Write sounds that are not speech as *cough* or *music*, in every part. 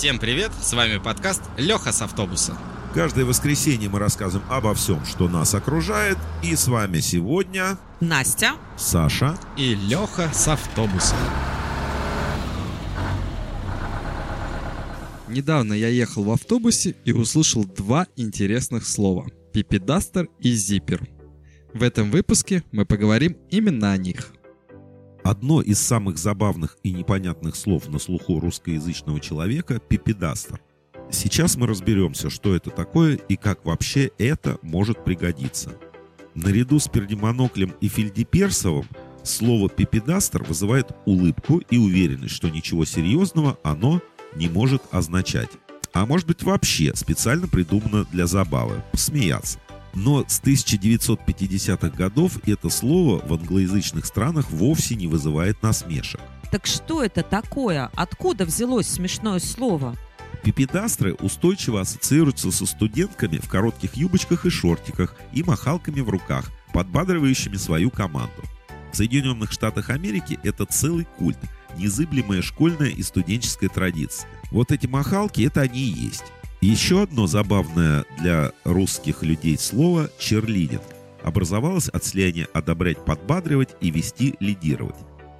Всем привет, с вами подкаст Леха с автобуса. Каждое воскресенье мы рассказываем обо всем, что нас окружает. И с вами сегодня Настя. Саша. И Леха с автобуса. Недавно я ехал в автобусе и услышал два интересных слова – пипедастер и зиппер. В этом выпуске мы поговорим именно о них. Одно из самых забавных и непонятных слов на слуху русскоязычного человека – пипедастер. Сейчас мы разберемся, что это такое и как вообще это может пригодиться. Наряду с пердемоноклем и фельдеперсовым слово «пипедастер» вызывает улыбку и уверенность, что ничего серьезного оно не может означать. А может быть вообще специально придумано для забавы – посмеяться. Но с 1950-х годов это слово в англоязычных странах вовсе не вызывает насмешек. Так что это такое? Откуда взялось смешное слово? Пипедастры устойчиво ассоциируются со студентками в коротких юбочках и шортиках и махалками в руках, подбадривающими свою команду. В Соединенных Штатах Америки это целый культ, незыблемая школьная и студенческая традиция. Вот эти махалки – это они и есть. Еще одно забавное для русских людей слово «черлидинг» образовалось от слияния «одобрять, подбадривать» и «вести, лидировать».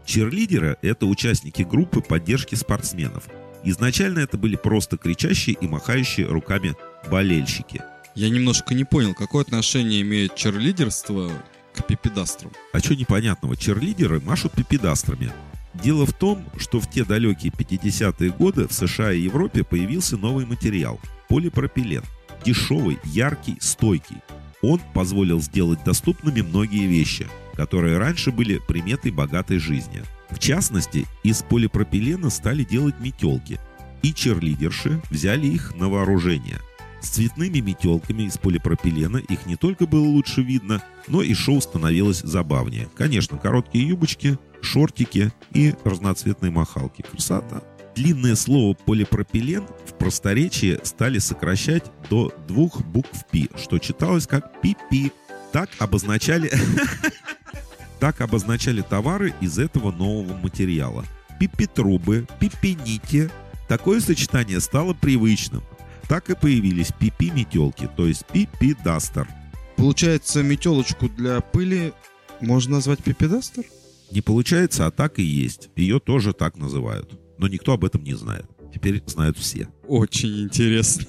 Черлидеры – это участники группы поддержки спортсменов – Изначально это были просто кричащие и махающие руками болельщики. Я немножко не понял, какое отношение имеет черлидерство к пипедастрам. А что непонятного? Черлидеры машут пипедастрами. Дело в том, что в те далекие 50-е годы в США и Европе появился новый материал – полипропилен. Дешевый, яркий, стойкий. Он позволил сделать доступными многие вещи, которые раньше были приметой богатой жизни – в частности, из полипропилена стали делать метелки, и черлидерши взяли их на вооружение. С цветными метелками из полипропилена их не только было лучше видно, но и шоу становилось забавнее. Конечно, короткие юбочки, шортики и разноцветные махалки. Красота! Длинное слово полипропилен в просторечии стали сокращать до двух букв «пи», что читалось как «пи-пи». Так обозначали *laughs* Так обозначали товары из этого нового материала. Пипи-трубы, пипи-нити. Такое сочетание стало привычным. Так и появились пипи-метелки, то есть пипи-дастер. Получается, метелочку для пыли можно назвать пипи-дастер? Не получается, а так и есть. Ее тоже так называют. Но никто об этом не знает. Теперь знают все. Очень интересно.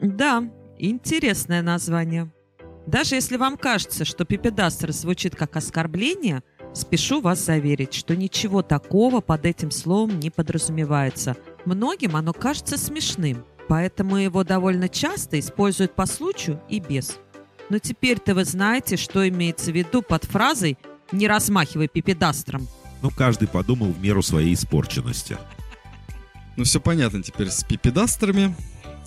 Да, интересное название. Даже если вам кажется, что пипедастер звучит как оскорбление, спешу вас заверить, что ничего такого под этим словом не подразумевается. Многим оно кажется смешным, поэтому его довольно часто используют по случаю и без. Но теперь-то вы знаете, что имеется в виду под фразой «не размахивай пипедастром». Ну, каждый подумал в меру своей испорченности. Ну, все понятно теперь с пипедастрами.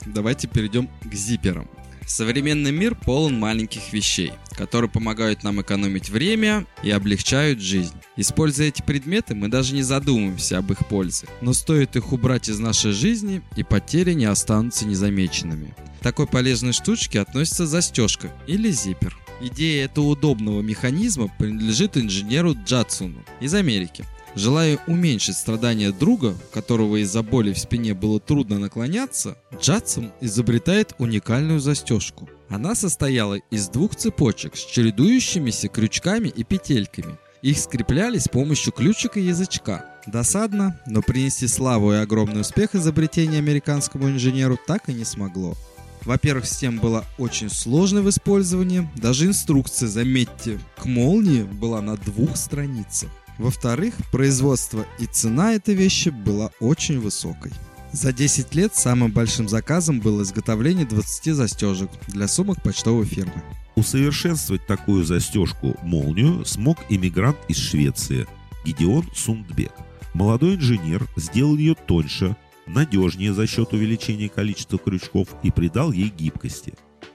Давайте перейдем к зиперам. Современный мир полон маленьких вещей, которые помогают нам экономить время и облегчают жизнь. Используя эти предметы, мы даже не задумываемся об их пользе. Но стоит их убрать из нашей жизни, и потери не останутся незамеченными. К такой полезной штучке относится застежка или зиппер. Идея этого удобного механизма принадлежит инженеру Джадсону из Америки. Желая уменьшить страдания друга, которого из-за боли в спине было трудно наклоняться, Джадсон изобретает уникальную застежку. Она состояла из двух цепочек с чередующимися крючками и петельками. Их скрепляли с помощью ключика и язычка. Досадно, но принести славу и огромный успех изобретения американскому инженеру так и не смогло. Во-первых, система была очень сложной в использовании, даже инструкция, заметьте, к молнии была на двух страницах. Во-вторых, производство и цена этой вещи была очень высокой. За 10 лет самым большим заказом было изготовление 20 застежек для сумок почтовой фирмы. Усовершенствовать такую застежку молнию смог иммигрант из Швеции Гидеон Сундбек. Молодой инженер сделал ее тоньше, надежнее за счет увеличения количества крючков и придал ей гибкости.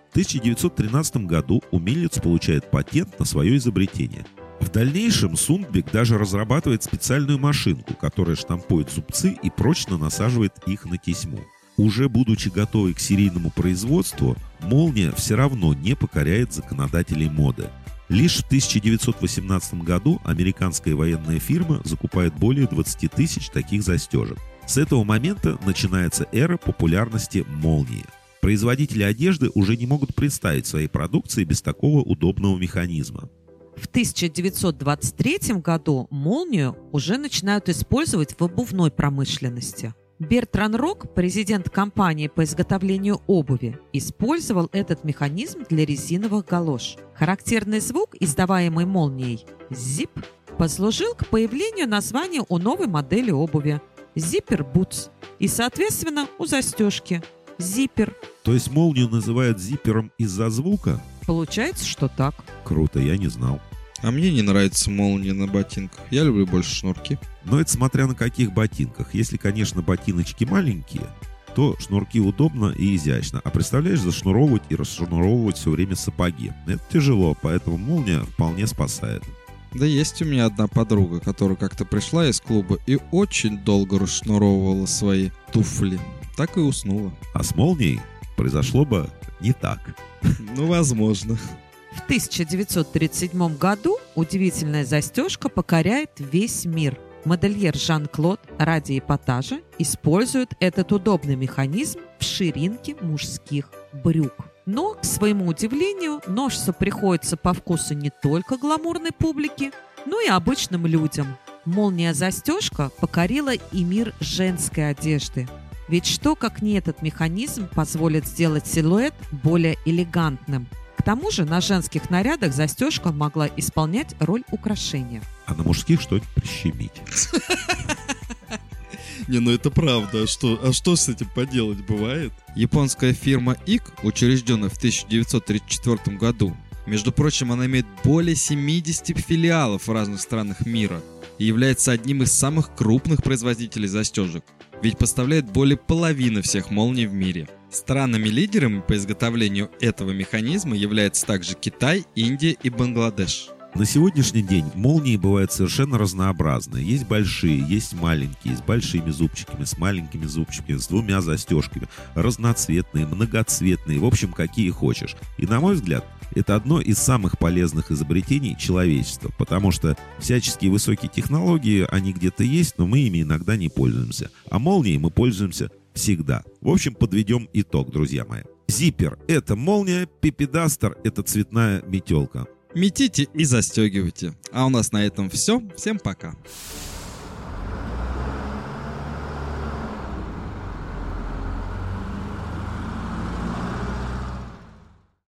В 1913 году умелец получает патент на свое изобретение – в дальнейшем Сундбек даже разрабатывает специальную машинку, которая штампует зубцы и прочно насаживает их на тесьму. Уже будучи готовой к серийному производству, молния все равно не покоряет законодателей моды. Лишь в 1918 году американская военная фирма закупает более 20 тысяч таких застежек. С этого момента начинается эра популярности молнии. Производители одежды уже не могут представить своей продукции без такого удобного механизма. В 1923 году молнию уже начинают использовать в обувной промышленности. Бертран Рок, президент компании по изготовлению обуви, использовал этот механизм для резиновых галош. Характерный звук, издаваемый молнией «зип», послужил к появлению названия у новой модели обуви «Зиппер Boots» и, соответственно, у застежки «Зиппер». То есть молнию называют зипером из-за звука? Получается, что так. Круто, я не знал. А мне не нравится молния на ботинках. Я люблю больше шнурки. Но это смотря на каких ботинках. Если, конечно, ботиночки маленькие, то шнурки удобно и изящно. А представляешь, зашнуровывать и расшнуровывать все время сапоги. Это тяжело, поэтому молния вполне спасает. Да есть у меня одна подруга, которая как-то пришла из клуба и очень долго расшнуровывала свои туфли. Так и уснула. А с молнией произошло бы не так. Ну, возможно. В 1937 году удивительная застежка покоряет весь мир. Модельер Жан-Клод ради эпатажа использует этот удобный механизм в ширинке мужских брюк. Но, к своему удивлению, ножса приходится по вкусу не только гламурной публике, но и обычным людям. Молния-застежка покорила и мир женской одежды. Ведь что, как не этот механизм, позволит сделать силуэт более элегантным – к тому же на женских нарядах застежка могла исполнять роль украшения. А на мужских что-нибудь прищемить. *laughs* Не, ну это правда. А что, а что с этим поделать бывает? Японская фирма ИК, учрежденная в 1934 году, между прочим, она имеет более 70 филиалов в разных странах мира и является одним из самых крупных производителей застежек, ведь поставляет более половины всех молний в мире – Странами-лидерами по изготовлению этого механизма являются также Китай, Индия и Бангладеш. На сегодняшний день молнии бывают совершенно разнообразные. Есть большие, есть маленькие, с большими зубчиками, с маленькими зубчиками, с двумя застежками, разноцветные, многоцветные, в общем, какие хочешь. И на мой взгляд, это одно из самых полезных изобретений человечества, потому что всяческие высокие технологии, они где-то есть, но мы ими иногда не пользуемся. А молнией мы пользуемся всегда. В общем, подведем итог, друзья мои. Зиппер – это молния, пипедастер – это цветная метелка. Метите и застегивайте. А у нас на этом все. Всем пока.